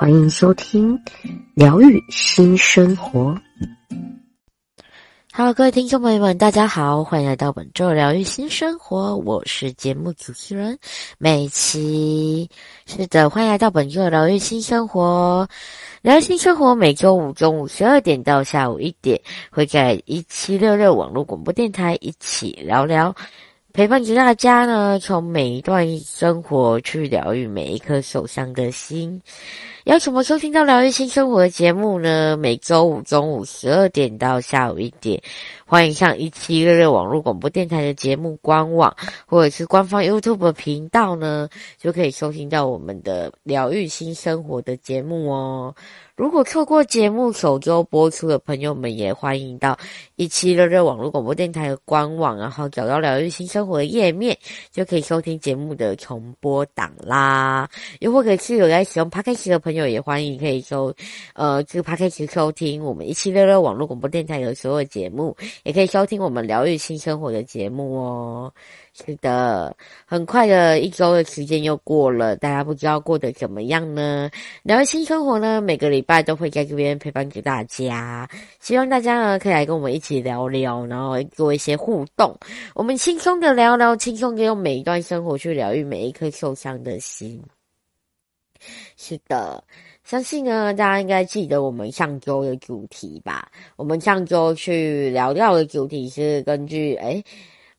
欢迎收听疗愈新生活。Hello，各位听众朋友们，大家好，欢迎来到本周疗愈新生活。我是节目主持人美琪。是的，欢迎来到本周疗愈新生活。疗愈新生活每周五中午十二点到下午一点，会在一七六六网络广播电台一起聊聊。陪伴着大家呢，从每一段生活去疗愈每一颗受伤的心。要怎么收听到疗愈新生活的节目呢？每周五中午十二点到下午一点，欢迎上一七六六网络广播电台的节目官网或者是官方 YouTube 频道呢，就可以收听到我们的疗愈新生活的节目哦。如果错过节目首周播出的朋友们，也欢迎到一七六六网络广播电台的官网，然后找到疗愈新生活的页面，就可以收听节目的重播档啦。又或者是有在使用 Podcast 的朋友，也欢迎可以收呃这个 Podcast 收听我们一七六六网络广播电台的所有节目，也可以收听我们疗愈新生活的节目哦。是的，很快的一周的时间又过了，大家不知道过得怎么样呢？疗愈新生活呢，每个礼拜都会在这边陪伴着大家，希望大家呢可以来跟我们一起聊聊，然后做一些互动。我们轻松的聊聊，轻松的用每一段生活去疗愈每一颗受伤的心。是的，相信呢，大家应该记得我们上周的主题吧？我们上周去聊聊的主题是根据诶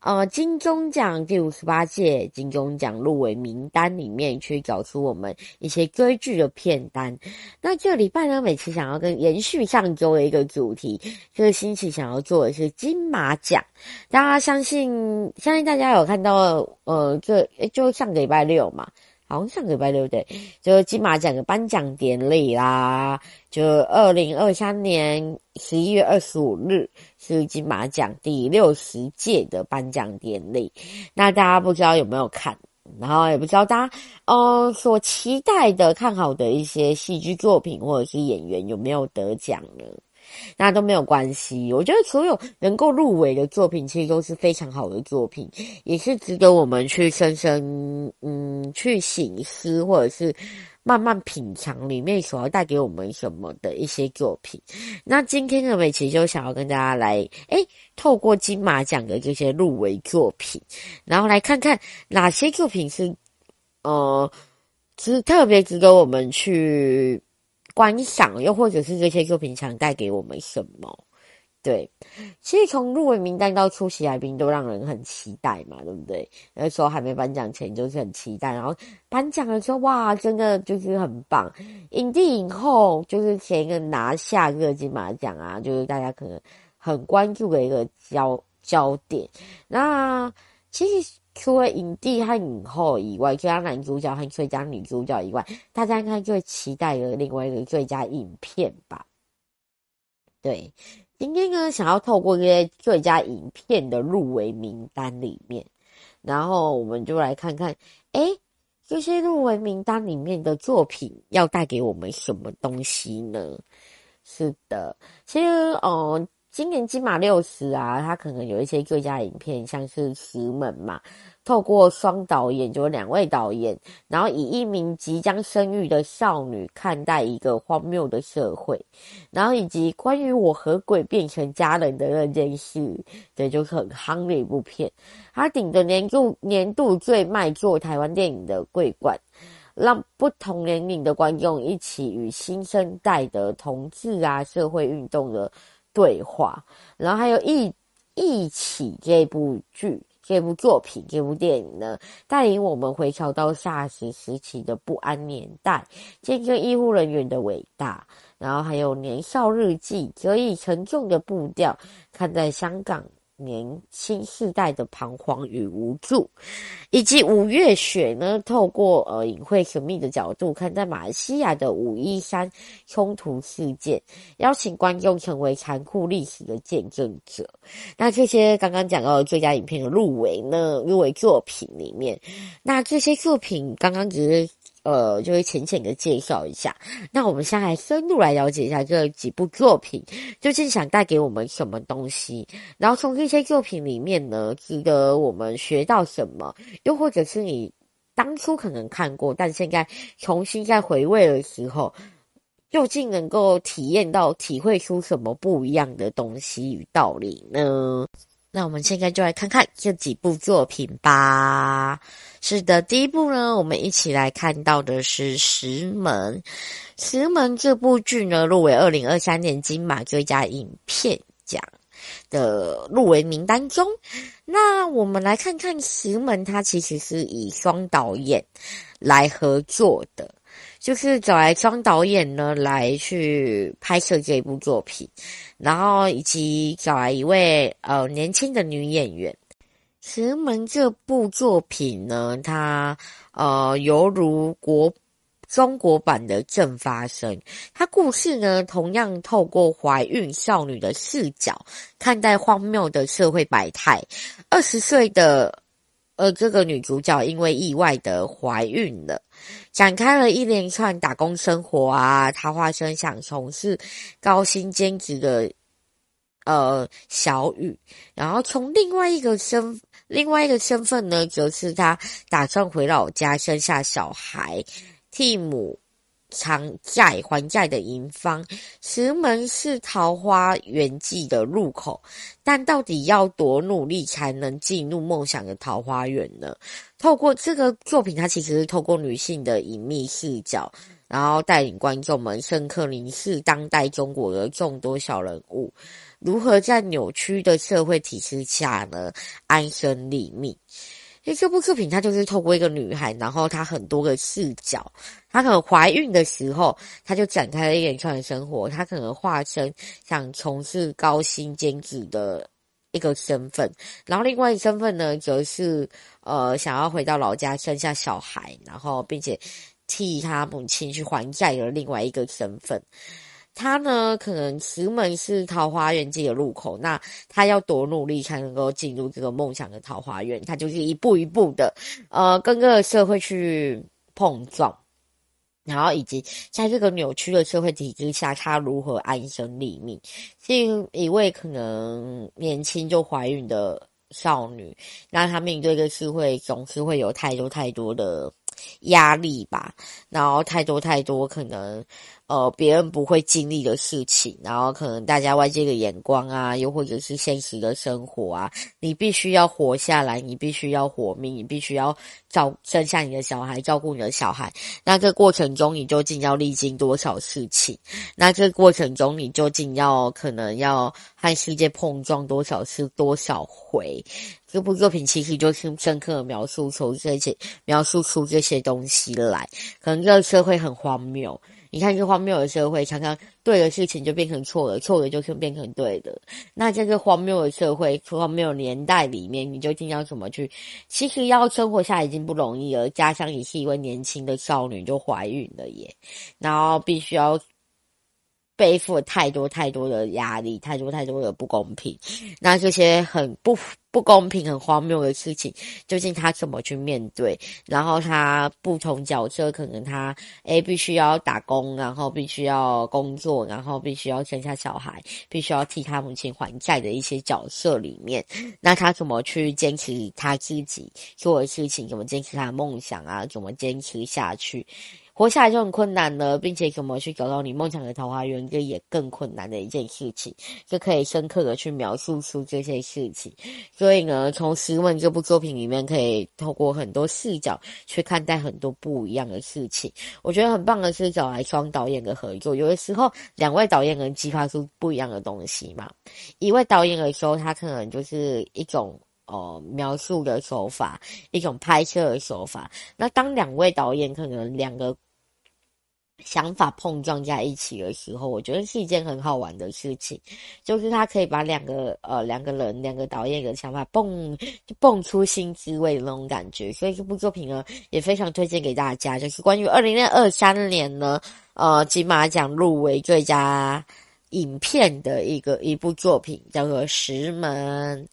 呃，金钟奖第五十八届金钟奖入围名单里面去找出我们一些追剧的片单。那这个礼拜呢，每次想要跟延续上周的一个主题，这个星期想要做的是金马奖。大家相信，相信大家有看到，呃，这就上个礼拜六嘛。好像上个礼拜对不对？就金马奖的颁奖典礼啦，就二零二三年十一月二十五日是金马奖第六十届的颁奖典礼。那大家不知道有没有看？然后也不知道大家呃所期待的、看好的一些戏剧作品或者是演员有没有得奖呢？那都没有关系，我觉得所有能够入围的作品，其实都是非常好的作品，也是值得我们去深深嗯去醒思，或者是慢慢品尝里面所要带给我们什么的一些作品。那今天的美琪就想要跟大家来，诶，透过金马奖的这些入围作品，然后来看看哪些作品是呃，是特别值得我们去。观赏，又或者是这些作品想带给我们什么？对，其实从入围名单到出席来宾都让人很期待嘛，对不对？那时候还没颁奖前就是很期待，然后颁奖的时候哇，真的就是很棒，影帝影后就是前一个拿下个金马奖啊，就是大家可能很关注的一个焦焦点。那其实。除了影帝和影后以外，最佳男主角和最佳女主角以外，大家应该最期待的另外一个最佳影片吧？对，今天呢，想要透过这些最佳影片的入围名单里面，然后我们就来看看，诶，这些入围名单里面的作品要带给我们什么东西呢？是的，其实，哦。今年金马六十啊，他可能有一些最佳影片，像是《石门》嘛，透过双导演，就两位导演，然后以一名即将生育的少女看待一个荒谬的社会，然后以及关于我和鬼变成家人的那件事，对就是很夯的一部片。他顶着年度年度最卖座台湾电影的桂冠，让不同年龄的观众一起与新生代的同志啊、社会运动的。对话，然后还有一一起这部剧、这部作品、这部电影呢，带领我们回潮到霎时时期的不安年代，见证医护人员的伟大。然后还有年少日记，可以沉重的步调看在香港年轻世代的彷徨与无助，以及五月雪呢，透过呃隐晦神秘的角度看待马来西亚的五一三冲突事件，邀请观众成为残酷历史的见证者。那这些刚刚讲到的最佳影片的入围呢，入围作品里面，那这些作品刚刚只是。呃，就会浅浅的介绍一下。那我们先来深入来了解一下这几部作品究竟想带给我们什么东西，然后从这些作品里面呢，值得我们学到什么？又或者是你当初可能看过，但现在重新再回味的时候，究竟能够体验到、体会出什么不一样的东西与道理呢？那我们现在就来看看这几部作品吧。是的，第一部呢，我们一起来看到的是《石门》。《石门》这部剧呢，入围二零二三年金马最佳影片奖的入围名单中。那我们来看看《石门》，它其实是以双导演来合作的。就是找来双导演呢来去拍摄这一部作品，然后以及找来一位呃年轻的女演员。石门这部作品呢，它呃犹如国中国版的正发生，它故事呢同样透过怀孕少女的视角看待荒谬的社会百态。二十岁的呃这个女主角因为意外的怀孕了。展开了一连串打工生活啊，他化身想从事高薪兼职的呃小雨，然后从另外一个身另外一个身份呢，则是他打算回老家生下小孩，替母。偿债还债的银方，石门是桃花源记的入口，但到底要多努力才能进入梦想的桃花源呢？透过这个作品，它其实是透过女性的隐秘视角，然后带领观众们深刻凝视当代中国的众多小人物，如何在扭曲的社会体制下呢，安身立命。因为这部作品，它就是透过一个女孩，然后她很多个视角。她可能怀孕的时候，她就展开了一连串的生活。她可能化身想从事高薪兼职的一个身份，然后另外一身份呢，则是呃想要回到老家生下小孩，然后并且替她母亲去还债的另外一个身份。他呢，可能石门是桃花源记的入口，那他要多努力才能够进入这个梦想的桃花源？他就是一步一步的，呃，跟这个社会去碰撞，然后以及在这个扭曲的社会体制下，他如何安身立命？是一位可能年轻就怀孕的少女，那她面对这个社会总是会有太多太多的压力吧，然后太多太多可能。呃，别人不会经历的事情，然后可能大家外界的眼光啊，又或者是现实的生活啊，你必须要活下来，你必须要活命，你必须要照生下你的小孩，照顾你的小孩。那这过程中，你究竟要历经多少事情？那这过程中，你究竟要可能要和世界碰撞多少次、多少回？这部作品其实就是深刻的描述出这些，描述出这些东西来。可能这个社会很荒谬。你看，这荒谬的社会，常常对的事情就变成错的，错的就是变成对的。那在这个荒谬的社会、荒谬年代里面，你究竟要怎么去？其实要生活下已经不容易了，家乡也是一位年轻的少女就怀孕了耶，然后必须要背负了太多太多的压力，太多太多的不公平。那这些很不。不公平、很荒谬的事情，究竟他怎么去面对？然后他不同角色，可能他诶必须要打工，然后必须要工作，然后必须要生下小孩，必须要替他母亲还债的一些角色里面，那他怎么去坚持他自己做的事情？怎么坚持他的梦想啊？怎么坚持下去？活下来就很困难了，并且怎么去找到你梦想的桃花源，这也更困难的一件事情，就可以深刻的去描述出这些事情。所以呢，从《石门》这部作品里面，可以透过很多视角去看待很多不一样的事情。我觉得很棒的是找来双导演的合作，有的时候两位导演能激发出不一样的东西嘛。一位导演的时候，他可能就是一种。哦，描述的手法，一种拍摄的手法。那当两位导演可能两个想法碰撞在一起的时候，我觉得是一件很好玩的事情。就是他可以把两个呃两个人两个导演的想法蹦就蹦出新滋味的那种感觉。所以这部作品呢，也非常推荐给大家。就是关于二零二三年呢，呃金马奖入围最佳影片的一个一部作品，叫做《石门》。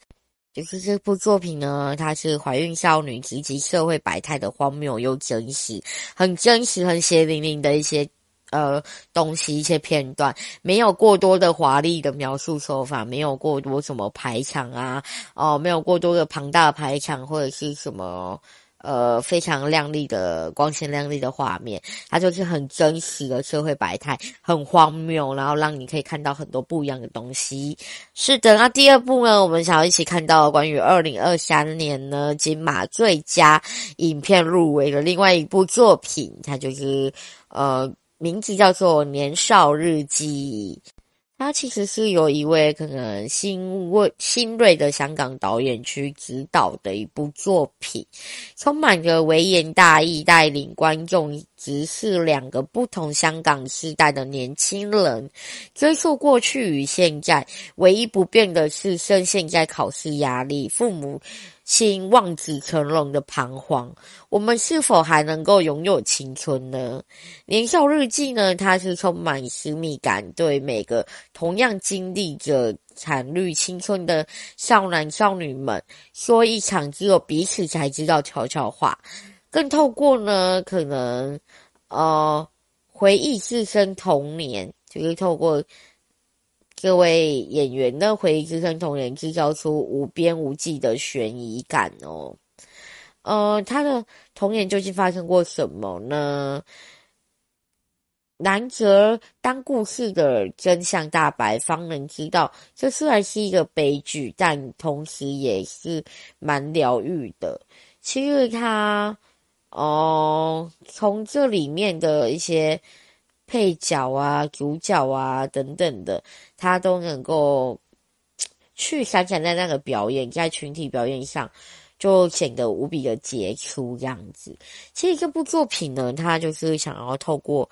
就是这部作品呢，它是怀孕少女及其社会百态的荒谬又真实，很真实、很血淋淋的一些呃东西，一些片段，没有过多的华丽的描述手法，没有过多什么排场啊，哦、没有过多的庞大排场或者是什么。呃，非常亮丽的光鲜亮丽的画面，它就是很真实的社会百态，很荒谬，然后让你可以看到很多不一样的东西。是的，那第二部呢，我们想要一起看到关于二零二三年呢金马最佳影片入围的另外一部作品，它就是呃，名字叫做《年少日记》。它其实是由一位可能新锐新锐的香港导演去指导的一部作品，充满着微言大义，带领观众直视两个不同香港世代的年轻人，追溯过去与现在，唯一不变的是深陷在考试压力，父母亲望子成龙的彷徨，我们是否还能够拥有青春呢？年少日记呢？它是充满私密感，对每个同样经历着惨绿青春的少男少女们，说一场只有彼此才知道悄悄话，更透过呢，可能呃回忆自身童年，就是透过。各位演员的回忆自身童年，制造出无边无际的悬疑感哦。呃，他的童年究竟发生过什么呢？难则当故事的真相大白，方能知道这虽然是一个悲剧，但同时也是蛮疗愈的。其实他，哦、从这里面的一些。配角啊，主角啊，等等的，他都能够去闪闪在那个表演，在群体表演上就显得无比的杰出这样子。其实这部作品呢，他就是想要透过，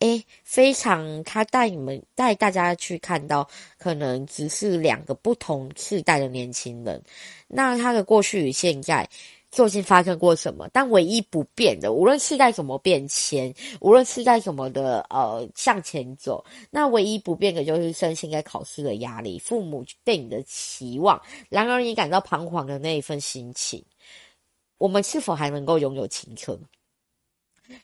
诶，非常他带你们带大家去看到，可能只是两个不同世代的年轻人，那他的过去与现在。究竟发生过什么？但唯一不变的，无论世代怎么变迁，无论世代怎么的呃向前走，那唯一不变的就是身心在考试的压力，父母对你的期望，然而你感到彷徨的那一份心情。我们是否还能够拥有青春？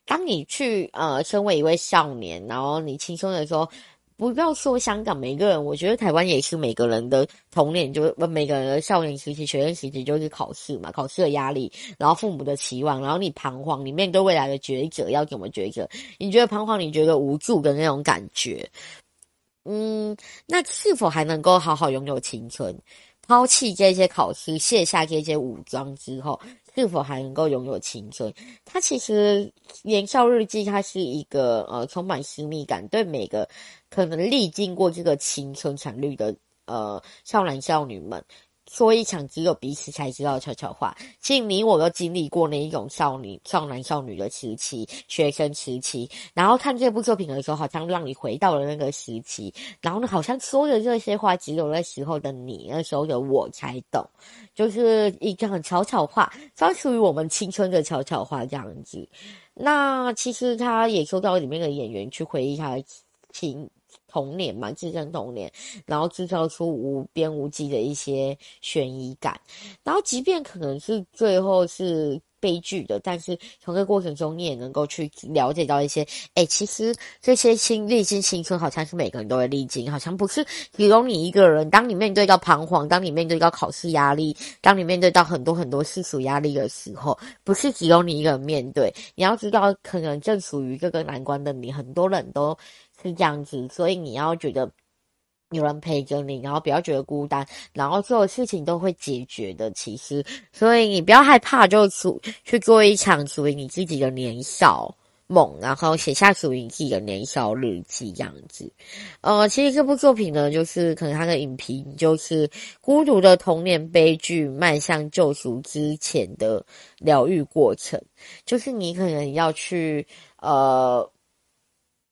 当你去呃身为一位少年，然后你轻松的时候。不要说香港每个人，我觉得台湾也是每个人的童年，就是每个人的少年时期、学生时期就是考试嘛，考试的压力，然后父母的期望，然后你彷徨，你面对未来的抉择要怎么抉择？你觉得彷徨，你觉得无助的那种感觉，嗯，那是否还能够好好拥有青春？抛弃这些考试，卸下这些武装之后。是否还能够拥有青春？它其实《年少日记》它是一个呃充满私密感，对每个可能历经过这个青春惨绿的呃少男少女们。说一场只有彼此才知道的悄悄话。其实你我都经历过那一种少女、少男、少女的时期，学生时期。然后看这部作品的时候，好像让你回到了那个时期。然后呢，好像说的这些话，只有那时候的你，那时候的我才懂，就是一个很悄悄话，专属于我们青春的悄悄话这样子。那其实他也说到里面的演员去回忆他的情。童年嘛，自身童年，然后制造出无边无际的一些悬疑感，然后即便可能是最后是悲剧的，但是从这个过程中，你也能够去了解到一些，哎，其实这些青历经青春，好像是每个人都会历经，好像不是只有你一个人。当你面对到彷徨，当你面对到考试压力，当你面对到很多很多世俗压力的时候，不是只有你一个人面对。你要知道，可能正属于这个难关的你，很多人都。是这样子，所以你要觉得有人陪着你，然后不要觉得孤单，然后所有事情都会解决的。其实，所以你不要害怕，就出去做一场属于你自己的年少梦，然后写下属于你自己的年少日记，这样子。呃，其实这部作品呢，就是可能它的影评就是孤独的童年悲剧，迈向救赎之前的疗愈过程，就是你可能要去呃。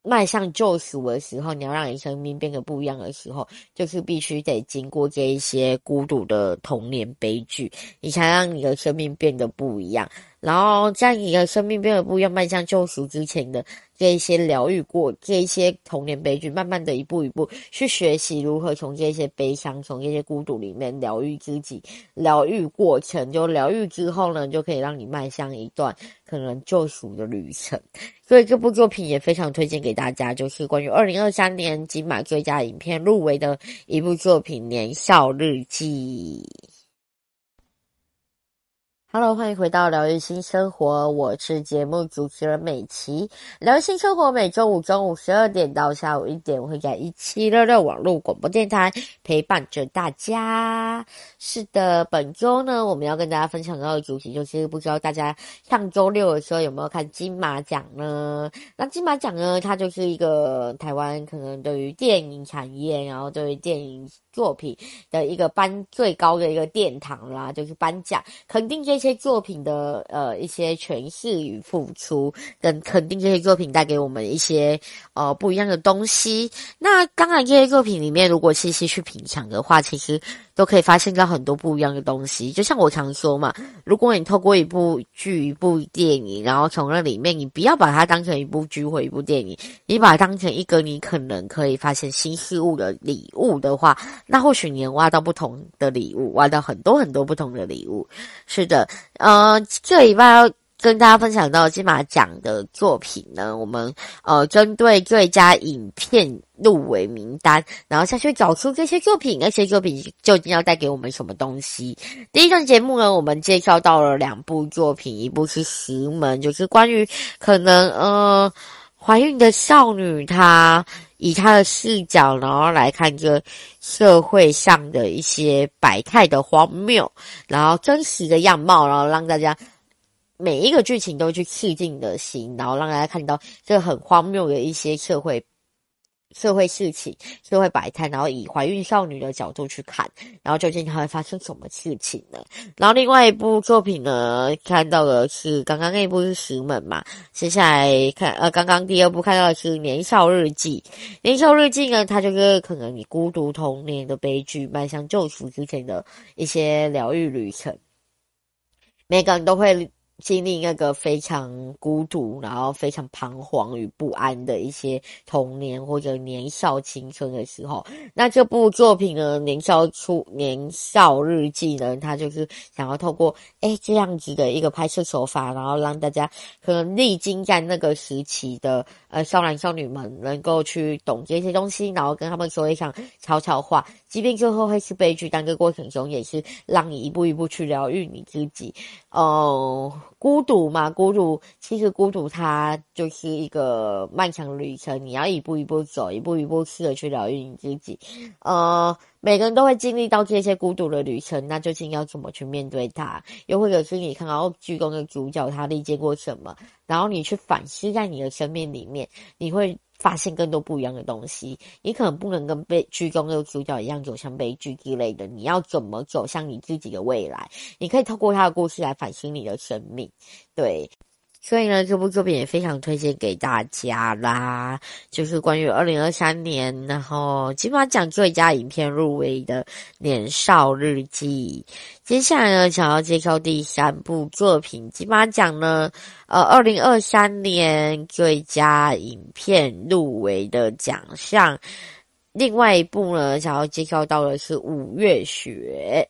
迈向救赎的时候，你要让你生命变得不一样的时候，就是必须得经过这一些孤独的童年悲剧，你才让你的生命变得不一样。然后在你的生命变得不一样，迈向救赎之前的这一些疗愈过这一些童年悲剧，慢慢的一步一步去学习如何从这些悲伤、从这些孤独里面疗愈自己。疗愈过程就疗愈之后呢，就可以让你迈向一段可能救赎的旅程。所以这部作品也非常推荐给大家，就是关于二零二三年金马最佳影片入围的一部作品《年少日记》。Hello，欢迎回到疗愈新生活，我是节目主持人美琪。疗愈新生活每周五中午十二点到下午一点，我会在一七六六网络广播电台陪伴着大家。是的，本周呢，我们要跟大家分享到的主题就是，不知道大家上周六的时候有没有看金马奖呢？那金马奖呢，它就是一个台湾可能对于电影产业，然后对于电影作品的一个颁最高的一个殿堂啦，就是颁奖，肯定这些。这些作品的呃一些诠释与付出，跟肯定这些作品带给我们一些呃不一样的东西。那当然，这些作品里面如果细细去品尝的话，其实都可以发现到很多不一样的东西。就像我常说嘛，如果你透过一部剧、一部电影，然后从那里面，你不要把它当成一部剧或一部电影，你把它当成一个你可能可以发现新事物的礼物的话，那或许你能挖到不同的礼物，挖到很多很多不同的礼物。是的。呃，这礼拜跟大家分享到金马奖的作品呢，我们呃针对最佳影片入围名单，然后下去找出这些作品，那些作品究竟要带给我们什么东西。第一段节目呢，我们介绍到了两部作品，一部是《石门》，就是关于可能呃怀孕的少女她。以他的视角，然后来看这社会上的一些百态的荒谬，然后真实的样貌，然后让大家每一个剧情都去刺激你的心，然后让大家看到这很荒谬的一些社会。社会事情、社会摆摊，然后以怀孕少女的角度去看，然后究竟它会发生什么事情呢？然后另外一部作品呢，看到的是刚刚那一部是《石门》嘛，接下来看呃，刚刚第二部看到的是《年少日记》。《年少日记》呢，它就是可能你孤独童年的悲剧，迈向救赎之前的一些疗愈旅程，每个人都会。经历那个非常孤独，然后非常彷徨与不安的一些童年或者年少青春的时候，那这部作品呢，《年少初年少日记》呢，它就是想要透过诶这样子的一个拍摄手法，然后让大家可能历经在那个时期的呃少男少女们能够去懂这些东西，然后跟他们说一场悄悄话，即便最后会是悲剧，但这个过程中也是让你一步一步去疗愈你自己，哦、孤独嘛，孤独其实孤独它就是一个漫长旅程，你要一步一步走，一步一步试着去疗愈你自己。呃，每个人都会经历到这些孤独的旅程，那究竟要怎么去面对它？又或者是你看到剧中的主角他历经过什么，然后你去反思在你的生命里面，你会。发现更多不一样的东西，你可能不能跟悲剧中的主角一样走向悲剧之类的。你要怎么走向你自己的未来？你可以透过他的故事来反省你的生命，对。所以呢，这部作品也非常推荐给大家啦，就是关于二零二三年，然后金马奖最佳影片入围的《年少日记》。接下来呢，想要介绍第三部作品，金马奖呢，呃，二零二三年最佳影片入围的奖项。另外一部呢，想要介绍到的是《五月雪》。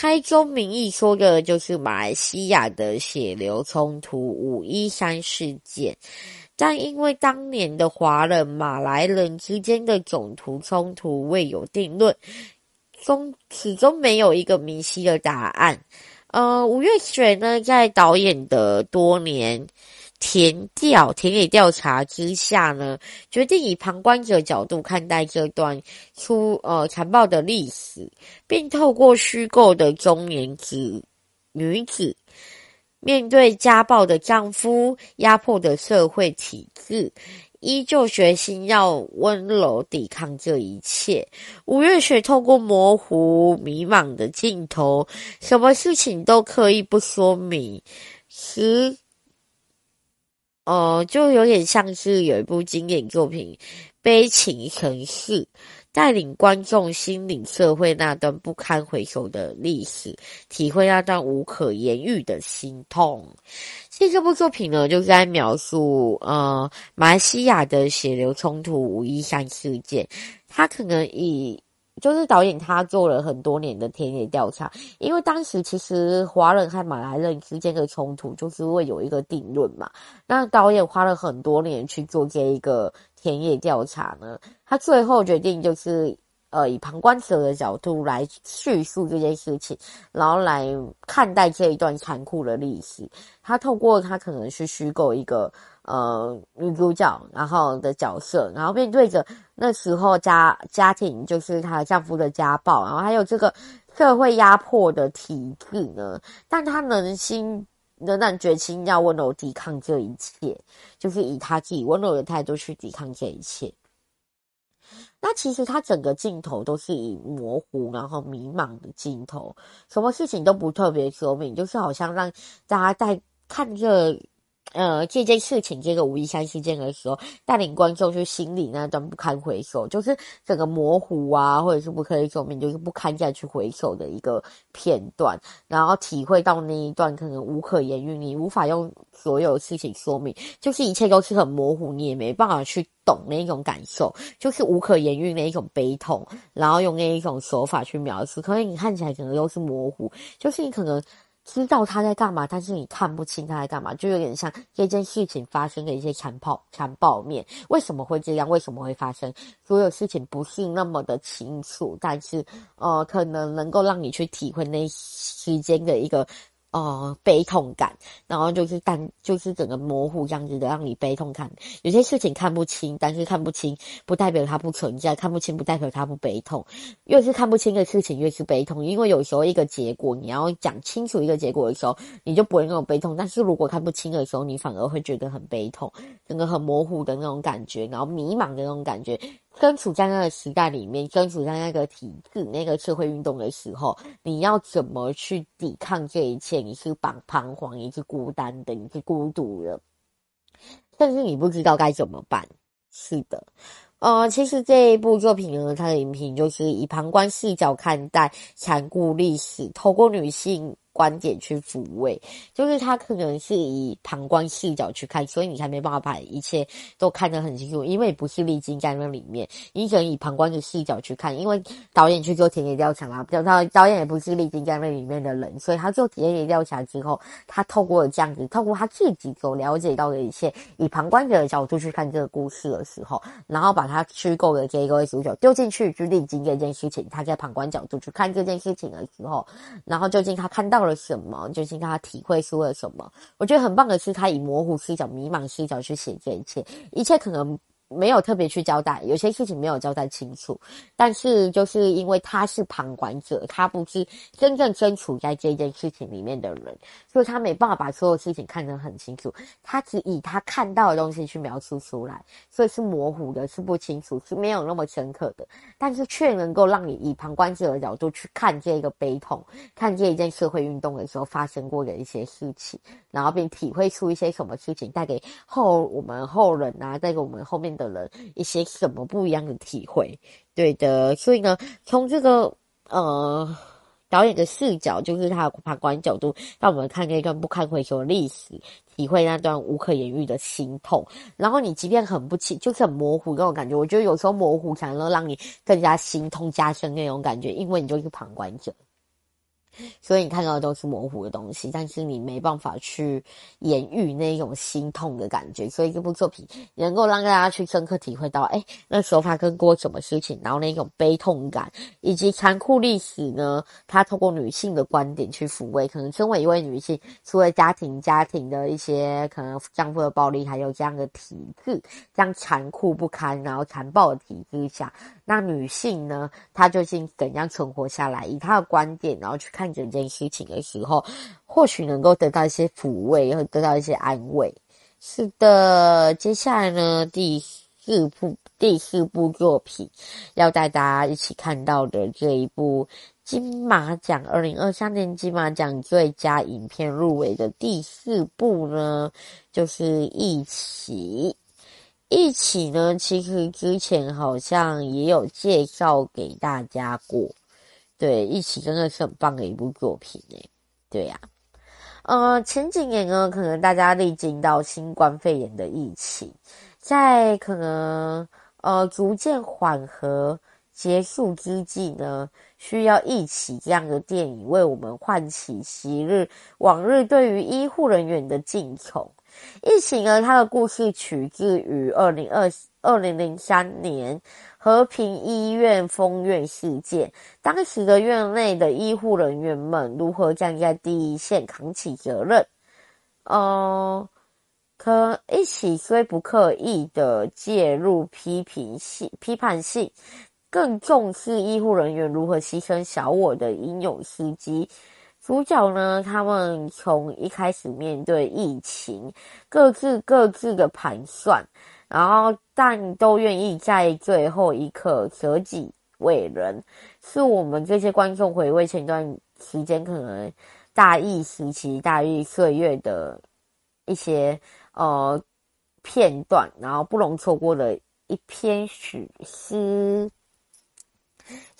开宗明义说的就是马来西亚的血流冲突五一三事件，但因为当年的华人马来人之间的种族冲突未有定论，终始终没有一个明晰的答案。呃，五月雪呢，在导演的多年。田调田野调查之下呢，决定以旁观者角度看待这段出呃残暴的历史，并透过虚构的中年子女子面对家暴的丈夫、压迫的社会体制，依旧决心要温柔抵抗这一切。五月雪透过模糊迷茫的镜头，什么事情都刻意不说明，十。呃，就有点像是有一部经典作品《悲情城市》。带领观众心领社会那段不堪回首的历史，体会那段无可言喻的心痛。其实这部作品呢，就是在描述呃马来西亚的血流冲突五一三事件。他可能以就是导演他做了很多年的田野调查，因为当时其实华人和马来人之间的冲突就是会有一个定论嘛。那导演花了很多年去做这一个。田野调查呢，他最后决定就是，呃，以旁观者的角度来叙述这件事情，然后来看待这一段残酷的历史。他透过他可能是虚构一个呃女主角，然后的角色，然后面对着那时候家家庭就是她丈夫的家暴，然后还有这个社会压迫的体制呢，但他能心。仍然决心要温柔抵抗这一切，就是以他自己温柔的态度去抵抗这一切。那其实他整个镜头都是以模糊然后迷茫的镜头，什么事情都不特别说明，就是好像让大家在看着。呃，这件事情，这个五一三事件的时候，带领观众去心里那段不堪回首，就是整个模糊啊，或者是不可以说明，就是不堪再去回首的一个片段，然后体会到那一段可能无可言喻，你无法用所有事情说明，就是一切都是很模糊，你也没办法去懂那一种感受，就是无可言喻那一种悲痛，然后用那一种手法去描述，可能你看起来可能都是模糊，就是你可能。知道他在干嘛，但是你看不清他在干嘛，就有点像这件事情发生的一些残暴残暴面。为什么会这样？为什么会发生？所有事情不是那么的清楚，但是呃，可能能够让你去体会那时间的一个。呃，悲痛感，然后就是但就是整个模糊这样子的，让你悲痛感。有些事情看不清，但是看不清不代表它不存在，看不清不代表它不悲痛。越是看不清的事情，越是悲痛。因为有时候一个结果，你要讲清楚一个结果的时候，你就不会那种悲痛。但是如果看不清的时候，你反而会觉得很悲痛，整个很模糊的那种感觉，然后迷茫的那种感觉。身处在那个时代里面，身处在那个体制、那个社会运动的时候，你要怎么去抵抗这一切？你是彷徨，你是孤单的，你是孤独的，但是你不知道该怎么办。是的，呃，其实这一部作品呢，它的影评就是以旁观视角看待残酷历史，透过女性。观点去抚慰，就是他可能是以旁观视角去看，所以你才没办法把一切都看得很清楚，因为不是历经在那里面，你只能以旁观的视角去看，因为导演去做田野调查嘛，导导演也不是历经在那里面的人，所以他做田野调查之后，他透过了这样子，透过他自己所了解到的一切，以旁观者的角度去看这个故事的时候，然后把他虚构的这一个主角丢进去去历经这件事情，他在旁观角度去看这件事情的时候，然后究竟他看到了。了什么？就是让他体会出了什么？我觉得很棒的是，他以模糊视角、迷茫视角去写这一切，一切可能。没有特别去交代，有些事情没有交代清楚，但是就是因为他是旁观者，他不是真正身处在这件事情里面的人，所以他没办法把所有事情看得很清楚，他只以他看到的东西去描述出来，所以是模糊的，是不清楚，是没有那么深刻的，但是却能够让你以旁观者的角度去看这个悲痛，看这一件社会运动的时候发生过的一些事情，然后并体会出一些什么事情带给后我们后人啊，带给我们后面。的人一些什么不一样的体会，对的，所以呢，从这个呃导演的视角，就是他的旁观角度，让我们看那段不堪回首的历史，体会那段无可言喻的心痛。然后你即便很不清，就是很模糊那种感觉，我觉得有时候模糊才能让你更加心痛加深那种感觉，因为你就是旁观者。所以你看到的都是模糊的东西，但是你没办法去言喻那种心痛的感觉。所以这部作品能够让大家去深刻体会到，哎，那时候发生过什么事情，然后那种悲痛感以及残酷历史呢？他透过女性的观点去抚慰，可能身为一位女性，除了家庭家庭的一些可能丈夫的暴力，还有这样的体制，这样残酷不堪，然后残暴的体制下，那女性呢，她究竟怎样存活下来？以她的观点，然后去看。整件事情的时候，或许能够得到一些抚慰，和得到一些安慰。是的，接下来呢，第四部第四部作品要带大家一起看到的这一部金马奖二零二三年金马奖最佳影片入围的第四部呢，就是《一起》。一起呢，其实之前好像也有介绍给大家过。对，一起真的是很棒的一部作品诶。对呀、呃，前几年呢，可能大家历经到新冠肺炎的疫情，在可能呃逐渐缓和结束之际呢，需要一起这样的电影为我们唤起昔日往日对于医护人员的敬崇。一起呢，它的故事取自于二零二二零零三年和平医院封院事件。当时的院内的医护人员们如何站在第一线扛起责任？呃，可一起虽不刻意的介入批评性、批判性，更重视医护人员如何牺牲小我的英勇事迹。主角呢，他们从一开始面对疫情，各自各自的盘算，然后但都愿意在最后一刻舍己为人，是我们这些观众回味前段时间可能大疫时期、大疫岁月的一些呃片段，然后不容错过的一篇史诗。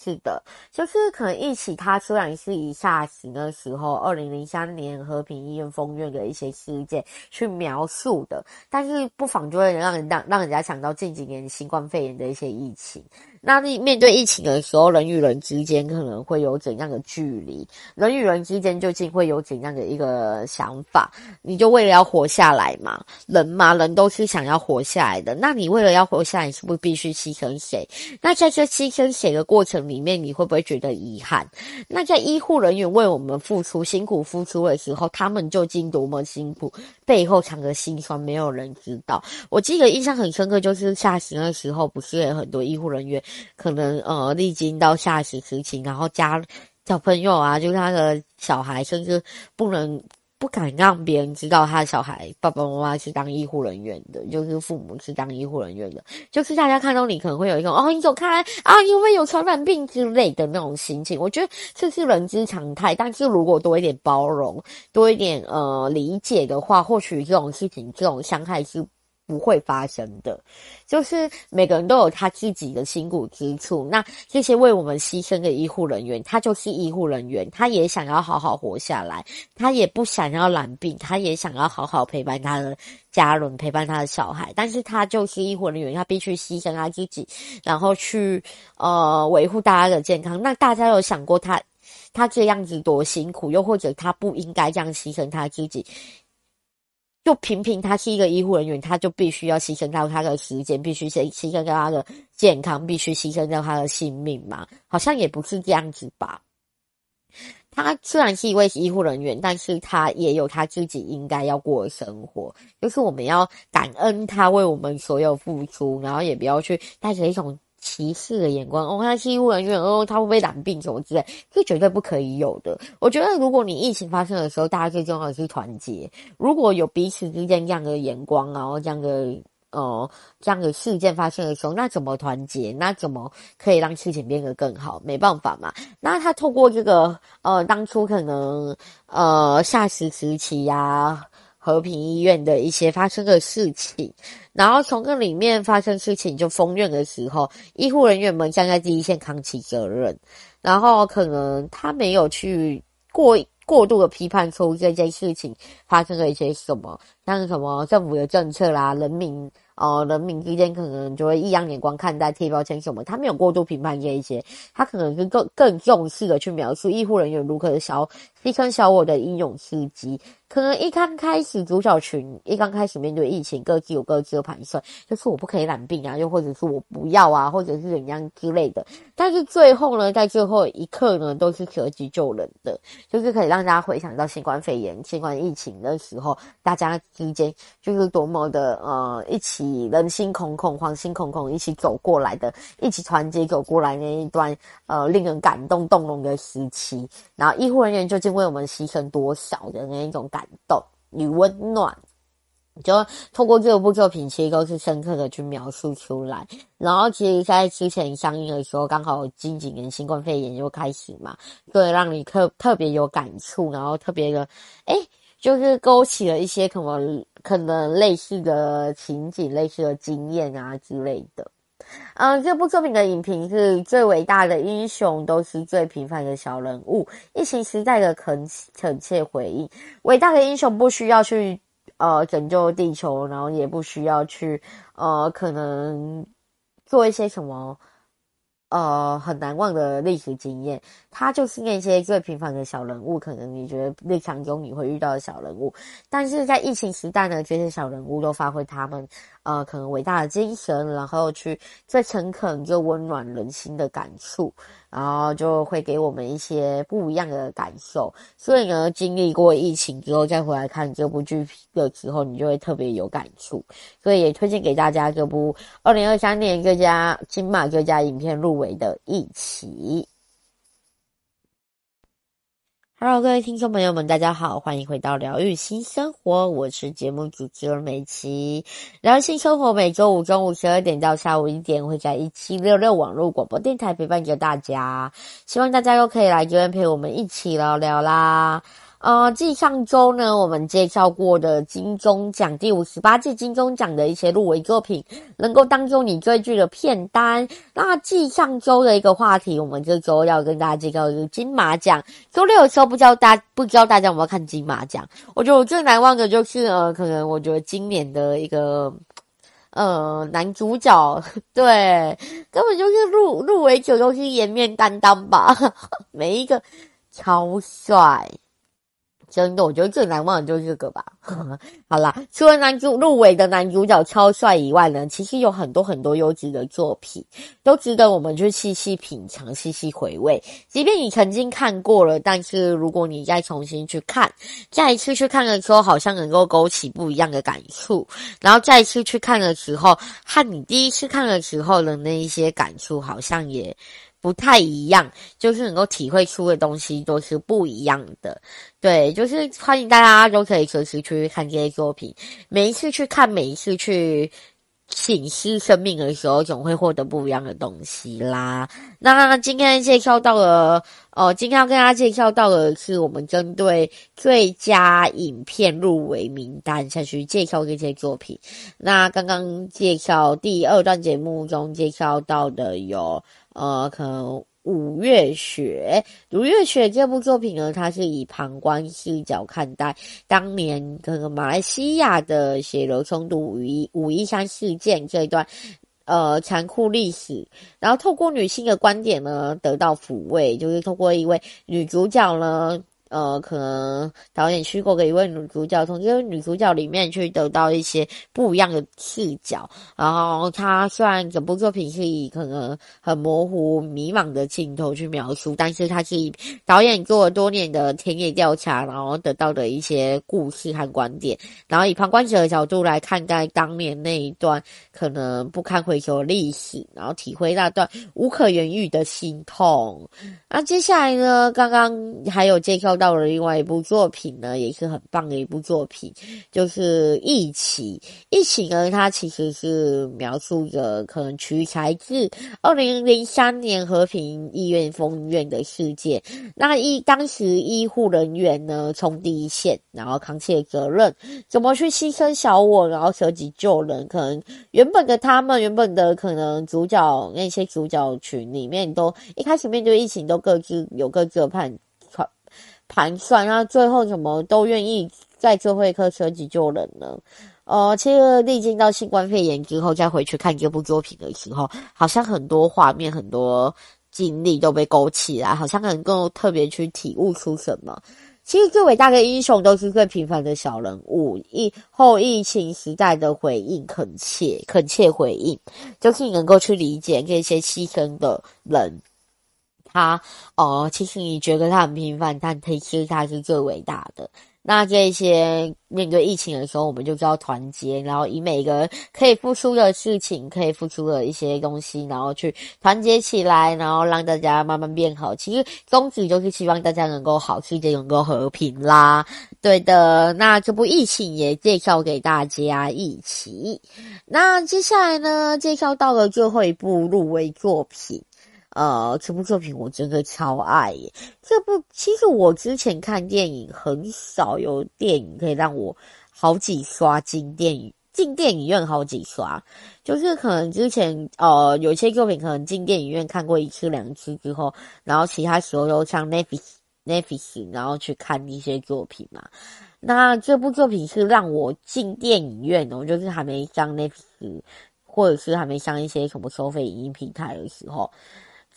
是的，就是可能一起，它虽然是以下行的时候，二零零三年和平医院封院的一些事件去描述的，但是不妨就会让人让让人家想到近几年新冠肺炎的一些疫情。那你面对疫情的时候，人与人之间可能会有怎样的距离？人与人之间究竟会有怎样的一个想法？你就为了要活下来嘛？人嘛，人都是想要活下来的。那你为了要活下来，你是不是必须牺牲谁？那在这牺牲谁的过程里面，你会不会觉得遗憾？那在医护人员为我们付出辛苦付出的时候，他们究竟多么辛苦？背后藏着辛酸，没有人知道。我记得印象很深刻，就是 SARS 的时候，不是有很多医护人员。可能呃历经到 SARS 时期，然后家小朋友啊，就是他的小孩，甚至不能不敢让别人知道他的小孩爸爸妈妈是当医护人员的，就是父母是当医护人员的，就是大家看到你可能会有一种哦，你走开啊，因为有传染病之类的那种心情。我觉得这是人之常态，但是如果多一点包容，多一点呃理解的话，或许这种事情这种伤害是。不会发生的，就是每个人都有他自己的辛苦之处。那这些为我们牺牲的医护人员，他就是医护人员，他也想要好好活下来，他也不想要染病，他也想要好好陪伴他的家人，陪伴他的小孩。但是他就是医护人员，他必须牺牲他自己，然后去呃维护大家的健康。那大家有想过他他这样子多辛苦，又或者他不应该这样牺牲他自己？就平平他是一个医护人员，他就必须要牺牲掉他的时间，必须牺牺牲掉他的健康，必须牺牲掉他的性命嘛？好像也不是这样子吧。他虽然是一位医护人员，但是他也有他自己应该要过的生活，就是我们要感恩他为我们所有付出，然后也不要去带着一种。歧视的眼光哦，他是医护人员哦，他会不会染病什么之类，这绝对不可以有的。我觉得，如果你疫情发生的时候，大家最重要的是团结。如果有彼此之间这样的眼光，然后这样的呃这样的事件发生的时候，那怎么团结？那怎么可以让事情变得更好？没办法嘛。那他透过这个呃，当初可能呃夏时时期呀、和平医院的一些发生的事情，然后从这里面发生事情就封院的时候，医护人员们站在第一线扛起责任，然后可能他没有去过过度的批判出这件事情发生了一些什么，像什么政府的政策啦，人民。哦，人民之间可能就会异样眼光看待、贴标签什么，他没有过度评判这一些，他可能是更更重视的去描述医护人员如何消牺牲小我的英勇事迹。可能一刚开始主角群一刚开始面对疫情，各自有各自的盘算，就是我不可以染病啊，又或者是我不要啊，或者是怎样之类的。但是最后呢，在最后一刻呢，都是舍己救人的，就是可以让大家回想到新冠肺炎、新冠疫情的时候，大家之间就是多么的呃一起。人心惶惶，惶心恐恐，一起走过来的，一起团结走过来那一段，呃，令人感动动容的时期。然后医护人员就经过为我们牺牲多少的那一种感动与温暖？就透过这部作品，其实都是深刻的去描述出来。然后，其实，在之前上映的时候，刚好近几年新冠肺炎就开始嘛，对，让你特特别有感触，然后特别的，诶，就是勾起了一些可能可能类似的情景、类似的经验啊之类的。嗯，这部作品的影评是最伟大的英雄都是最平凡的小人物，疫情时代的恳恳切回应。伟大的英雄不需要去。呃，拯救地球，然后也不需要去，呃，可能做一些什么。呃，很难忘的历史经验，他就是那些最平凡的小人物，可能你觉得日常中你会遇到的小人物，但是在疫情时代呢，这些小人物都发挥他们呃可能伟大的精神，然后去最诚恳、又温暖人心的感触，然后就会给我们一些不一样的感受。所以呢，经历过疫情之后再回来看这部剧的时候，你就会特别有感触。所以也推荐给大家这部二零二三年各家金马各家影片入围的《疫起》，Hello，各位听众朋友们，大家好，欢迎回到疗愈新生活，我是节目主持人美琪。疗愈新生活每周五中午十二点到下午一点，会在一七六六网络广播电台陪伴着大家，希望大家都可以来这边陪我们一起聊聊啦。呃，继上周呢，我们介绍过的金钟奖第五十八届金钟奖的一些入围作品，能够当做你追剧的片单。那继上周的一个话题，我们这周要跟大家介绍的是金马奖。周六的时候，不知道大不知道大家有没有看金马奖？我觉得我最难忘的就是呃，可能我觉得今年的一个呃男主角，对，根本就是入入围者都是颜面担当吧，每一个超帅。真的，我觉得最难忘的就是这个吧。好啦，除了男主入围的男主角超帅以外呢，其实有很多很多优质的作品，都值得我们去细细品尝、细细回味。即便你曾经看过了，但是如果你再重新去看，再一次去看的时候，好像能够勾起不一样的感触。然后再一次去看的时候，和你第一次看的时候的那一些感触，好像也。不太一样，就是能够体会出的东西都是不一样的。对，就是欢迎大家都可以随时去看这些作品。每一次去看，每一次去省思生命的时候，总会获得不一样的东西啦。那今天介绍到了，哦，今天要跟大家介绍到的是我们针对最佳影片入围名单下去介绍这些作品。那刚刚介绍第二段节目中介绍到的有。呃，可能五月雪，五月雪这部作品呢，它是以旁观视角看待当年可能马来西亚的血流冲突五一五一三事件这一段呃残酷历史，然后透过女性的观点呢，得到抚慰，就是透过一位女主角呢。呃，可能导演去过给一位女主角，从这位女主角里面去得到一些不一样的视角。然后，他虽然整部作品是以可能很模糊、迷茫的镜头去描述，但是他是以导演做了多年的田野调查，然后得到的一些故事和观点，然后以旁观者的角度来看待当年那一段可能不堪回首的历史，然后体会那段无可言喻的心痛。那接下来呢，刚刚还有介绍。到了另外一部作品呢，也是很棒的一部作品，就是《疫起》。《疫起》呢，它其实是描述着可能取材自二零零三年和平医院封院的事件。那医当时医护人员呢，冲第一线，然后扛起了责任，怎么去牺牲小我，然后舍己救人？可能原本的他们，原本的可能主角那些主角群里面，都一开始面对疫情，都各自有各自的判。盘算，然后最后怎么都愿意在最后一刻舍己救人呢？呃，其实历经到新冠肺炎之后，再回去看这部作品的时候，好像很多画面、很多经历都被勾起来，好像能够特别去体悟出什么。其实最伟大的英雄都是最平凡的小人物。疫后疫情时代的回应，恳切恳切回应，就是你能够去理解这些牺牲的人。他哦，其实你觉得他很平凡，但其实他是最伟大的。那这些面对疫情的时候，我们就要团结，然后以每个可以付出的事情，可以付出的一些东西，然后去团结起来，然后让大家慢慢变好。其实宗旨就是希望大家能够好，世界能够和平啦。对的，那这部疫情也介绍给大家一起。那接下来呢，介绍到了最后一部入围作品。呃，这部作品我真的超爱耶！这部其实我之前看电影很少有电影可以让我好几刷进电影进电影院好几刷，就是可能之前呃有些作品可能进电影院看过一次两次之后，然后其他时候又上 Netflix Netflix 然后去看一些作品嘛。那这部作品是让我进电影院哦，就是还没上 Netflix 或者是还没上一些什么收费影音平台的时候。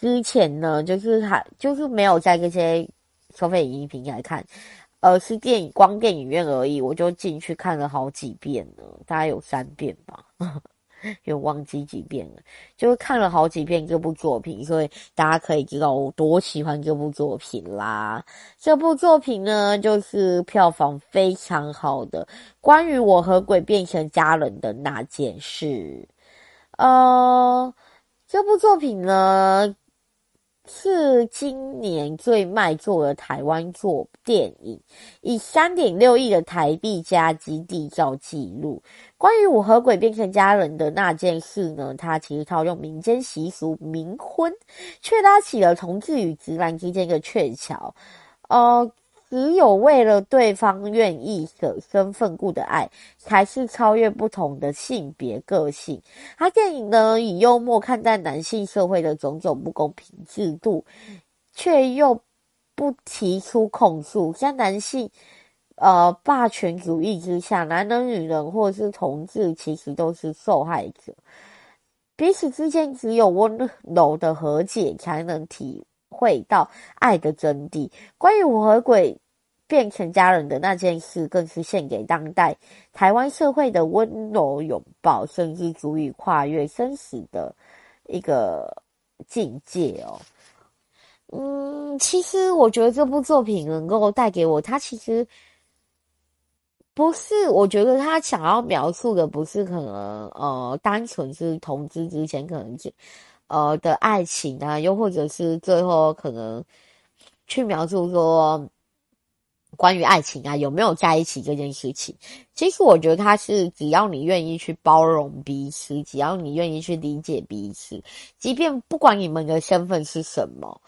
之前呢，就是还就是没有在这些收费影音平台看，而是电影光电影院而已，我就进去看了好几遍了，大概有三遍吧，又忘记几遍了，就看了好几遍这部作品，所以大家可以知道我多喜欢这部作品啦。这部作品呢，就是票房非常好的，关于我和鬼变成家人的那件事。呃，这部作品呢。是今年最卖座的台湾作电影，以三点六亿的台币加基缔造纪录。关于我和鬼变成家人的那件事呢，它其实套用民间习俗冥婚，却拉起了同志与直男之间的鹊桥。呃。只有为了对方愿意舍身奋故的爱，才是超越不同的性别个性。他电影呢，以幽默看待男性社会的种种不公平制度，却又不提出控诉。在男性呃霸权主义之下，男人、女人或是同志，其实都是受害者。彼此之间只有温柔的和解，才能体会到爱的真谛。关于我和鬼变成家人的那件事，更是献给当代台湾社会的温柔拥抱，甚至足以跨越生死的一个境界哦。嗯，其实我觉得这部作品能够带给我，它其实不是，我觉得他想要描述的不是可能呃，单纯是同志之间可能是。呃的爱情啊，又或者是最后可能去描述说关于爱情啊，有没有在一起这件事情。其实我觉得他是只要你愿意去包容彼此，只要你愿意去理解彼此，即便不管你们的身份是什么，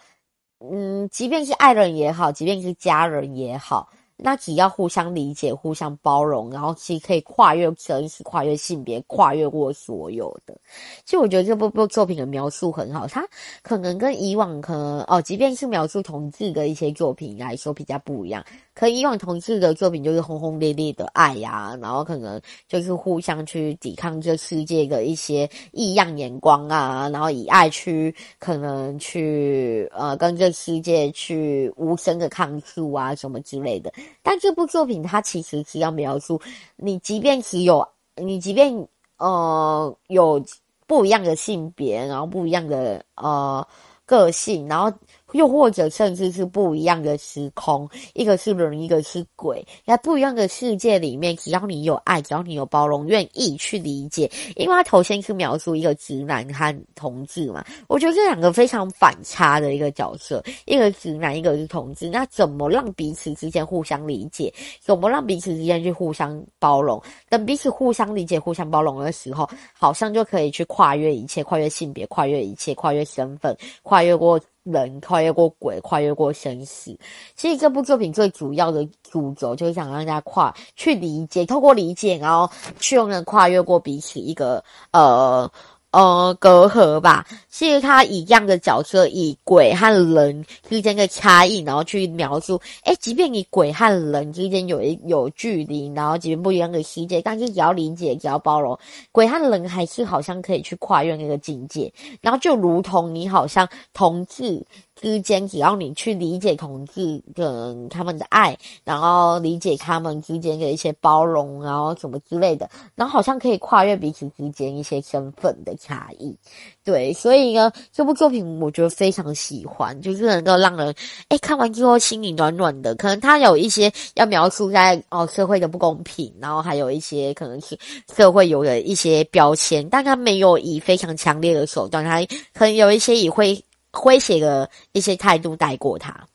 嗯，即便是爱人也好，即便是家人也好。那只要互相理解、互相包容，然后其实可以跨越生死、跨越性别、跨越过所有的。其实我觉得这部部作品的描述很好，它可能跟以往可能哦，即便是描述同志的一些作品来说比较不一样。可以往同志的作品就是轰轰烈烈的爱呀、然后可能就是互相去抵抗这世界的一些异样眼光啊，然后以爱去可能去呃跟这世界去无声的抗诉啊什么之类的。但这部作品它其实是要描述你，即便只有你，即便呃有不一样的性别，然后不一样的呃个性，然后。又或者甚至是不一样的时空，一个是人，一个是鬼，在不一样的世界里面，只要你有爱，只要你有包容，愿意去理解，因为他头先是描述一个直男和同志嘛，我觉得这两个非常反差的一个角色，一个直男，一个是同志，那怎么让彼此之间互相理解？怎么让彼此之间去互相包容？等彼此互相理解、互相包容的时候，好像就可以去跨越一切，跨越性别，跨越一切，跨越身份，跨越过。人跨越过鬼，跨越过生死。其实这部作品最主要的主轴就是想让大家跨去理解，透过理解，然后去用人跨越过彼此一个呃。呃，隔阂吧，其实他一样的角色，以鬼和人之间的差异，然后去描述，诶，即便你鬼和人之间有一有距离，然后即便不一样的世界，但是只要理解，只要包容，鬼和人还是好像可以去跨越那个境界，然后就如同你好像同志。之间，只要你去理解同志跟他们的爱，然后理解他们之间的一些包容，然后什么之类的，然后好像可以跨越彼此之间一些身份的差异。对，所以呢，这部作品我觉得非常喜欢，就是能够让人哎看完之后心里暖暖的。可能它有一些要描述在哦社会的不公平，然后还有一些可能是社会有的一些标签，但它没有以非常强烈的手段，它可能有一些以会诙谐的一些态度带过他。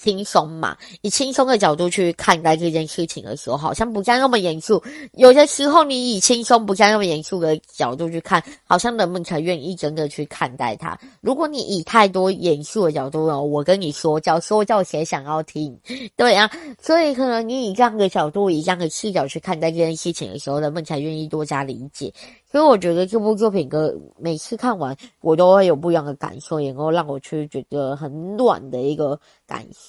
轻松嘛，以轻松的角度去看待这件事情的时候，好像不像那么严肃。有些时候，你以轻松不像那么严肃的角度去看，好像人们才愿意真的去看待它。如果你以太多严肃的角度哦，我跟你说教，说教谁想要听？对啊，所以可能你以这样的角度，以这样的视角去看待这件事情的时候，人们才愿意多加理解。所以我觉得这部作品，哥每次看完，我都会有不一样的感受，也能够让我去觉得很暖的一个感受。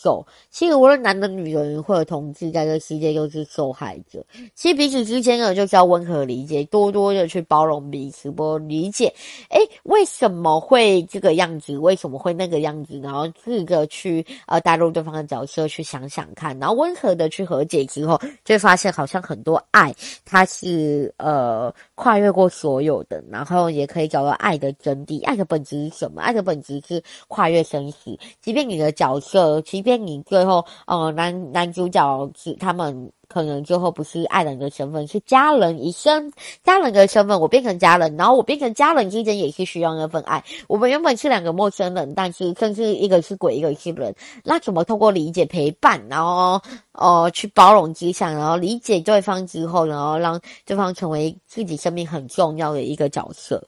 其实无论男的、女人或者同志，在这个世界都是受害者。其实彼此之间呢，就是要温和理解，多多的去包容彼此，多理解。诶，为什么会这个样子？为什么会那个样子？然后试着去呃带入对方的角色去想想看，然后温和的去和解之后，就会发现好像很多爱，它是呃跨越过。所有的，然后也可以找到爱的真谛。爱的本质是什么？爱的本质是跨越生死。即便你的角色，即便电影最后，呃，男男主角是他们。可能最后不是爱人的身份，是家人一生家人的身份。我变成家人，然后我变成家人之间也是需要那份爱。我们原本是两个陌生人，但是甚至一个是鬼，一个是人。那怎么透过理解、陪伴，然后呃去包容之下，然后理解对方之后，然后让对方成为自己生命很重要的一个角色？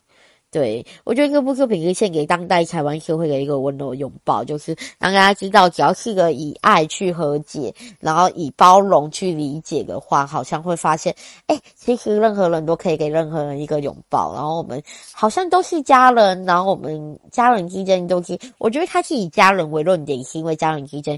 对，我觉得这部作品是献给当代台湾社会的一个温柔拥抱，就是让大家知道，只要是个以爱去和解，然后以包容去理解的话，好像会发现，哎，其实任何人都可以给任何人一个拥抱，然后我们好像都是家人，然后我们家人之间都是，我觉得他是以家人为论点，是因为家人之间。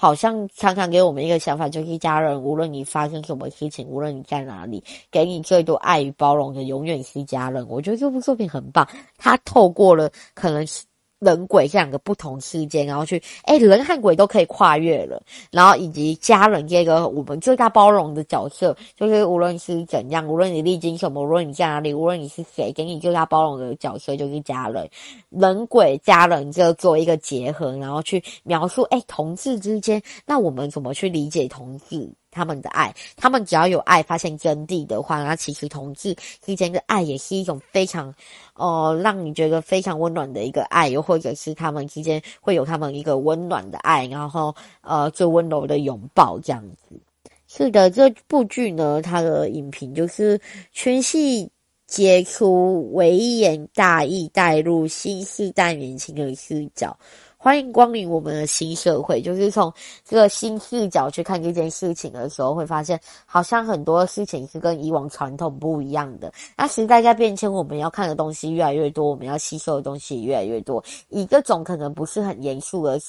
好像常常给我们一个想法，就是家人，无论你发生什么事情，无论你在哪里，给你最多爱与包容的，永远是家人。我觉得这部作品很棒，它透过了可能是。人鬼这两个不同世界，然后去，哎，人和鬼都可以跨越了，然后以及家人这个我们最大包容的角色，就是无论是怎样，无论你历经什么，无论你在哪里，无论你是谁，给你最大包容的角色就是家人，人鬼家人就做一个结合，然后去描述，哎，同志之间，那我们怎么去理解同志？他们的爱，他们只要有爱，发现真谛的话，那其实同志之间的爱也是一种非常，呃，让你觉得非常温暖的一个爱，又或者是他们之间会有他们一个温暖的爱，然后呃最温柔的拥抱这样子。是的，这部剧呢，它的影评就是全系杰出，微言大义，带入新时代年轻的视角。欢迎光临我们的新社会，就是从这个新视角去看这件事情的时候，会发现好像很多事情是跟以往传统不一样的。那时代在变迁，我们要看的东西越来越多，我们要吸收的东西越来越多。以各种可能不是很严肃的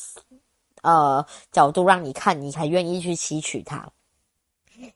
呃角度让你看，你才愿意去吸取它。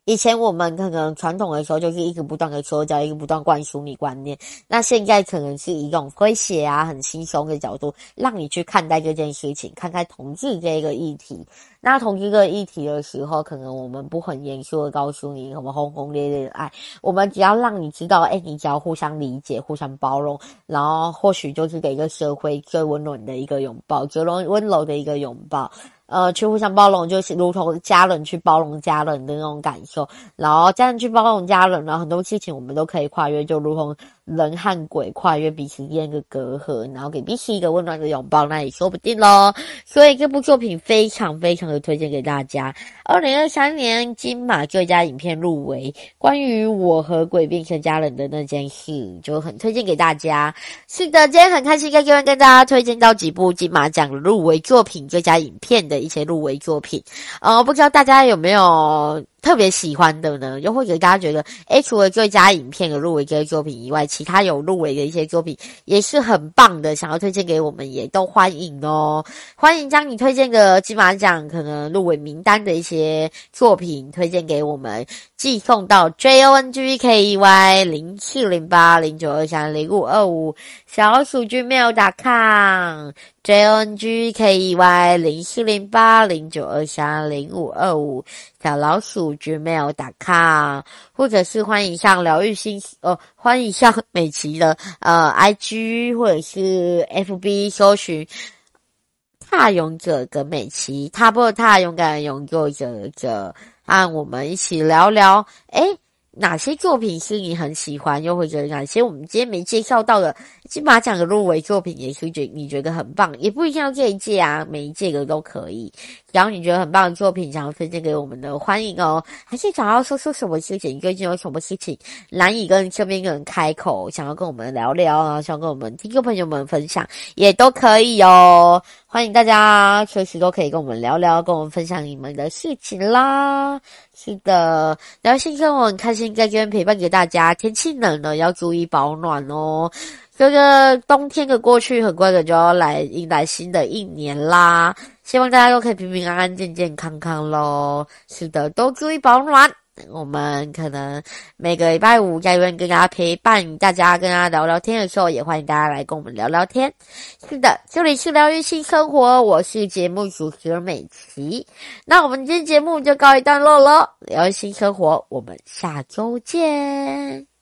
以前我们可能传统的时候就是一直不断的说教，一直不断灌输你观念。那现在可能是一种诙谐啊、很轻松的角度，让你去看待这件事情，看待同志这个议题。那同志这个议题的时候，可能我们不很严肃的告诉你什么轰轰烈烈的爱，我们只要让你知道，哎，你只要互相理解、互相包容，然后或许就是给一个社会最温暖的一个拥抱，最温温柔的一个拥抱。呃，去互相包容，就是如同家人去包容家人的那种感受，然后家人去包容家人，然后很多事情我们都可以跨越，就如同。人和鬼跨越彼此间的隔阂，然后给彼此一个温暖的拥抱，那也说不定咯。所以这部作品非常非常的推荐给大家。二零二三年金马最佳影片入围，关于我和鬼变成家人的那件事，就很推荐给大家。是的，今天很开心在这边跟大家推荐到几部金马奖入围作品、最佳影片的一些入围作品。呃，不知道大家有没有？特别喜欢的呢，又或者大家觉得，诶，除了最佳影片的入围这些作品以外，其他有入围的一些作品也是很棒的，想要推荐给我们，也都欢迎哦。欢迎将你推荐的金马奖可能入围名单的一些作品推荐给我们，寄送到 j o n g k e y 零四零八零九二三零五二五小鼠 gmail.com。J N G K E Y 零四零八零九二三零五二五，小老鼠 gmail.com，或者是欢迎上疗愈心哦，欢迎上美琪的呃 IG 或者是 FB 搜寻踏勇者跟美琪，踏破踏勇敢勇作者者，和我们一起聊聊诶哪些作品是你很喜欢，又或者哪些我们今天没介绍到的金马奖的入围作品，也是觉你觉得很棒，也不一定要这一届啊，每一届的都可以。只要你觉得很棒的作品，想要分享给我们的，欢迎哦。还是想要说说什么事情，最近有什么事情难以跟身边的人开口，想要跟我们聊聊啊，想跟我们听众朋友们分享，也都可以哦。欢迎大家随时都可以跟我们聊聊，跟我们分享你们的事情啦。是的，疗心生活很开心在这边陪伴给大家。天气冷了，要注意保暖哦。这个冬天的过去，很快的就要来迎来新的一年啦。希望大家都可以平平安安、健健康康喽。是的，都注意保暖。我们可能每个礼拜五在这边跟大家陪伴大家，跟大家聊聊天的时候，也欢迎大家来跟我们聊聊天。是的，这里是疗愈新生活，我是节目主持人美琪。那我们今天节目就告一段落了，疗愈新生活，我们下周见。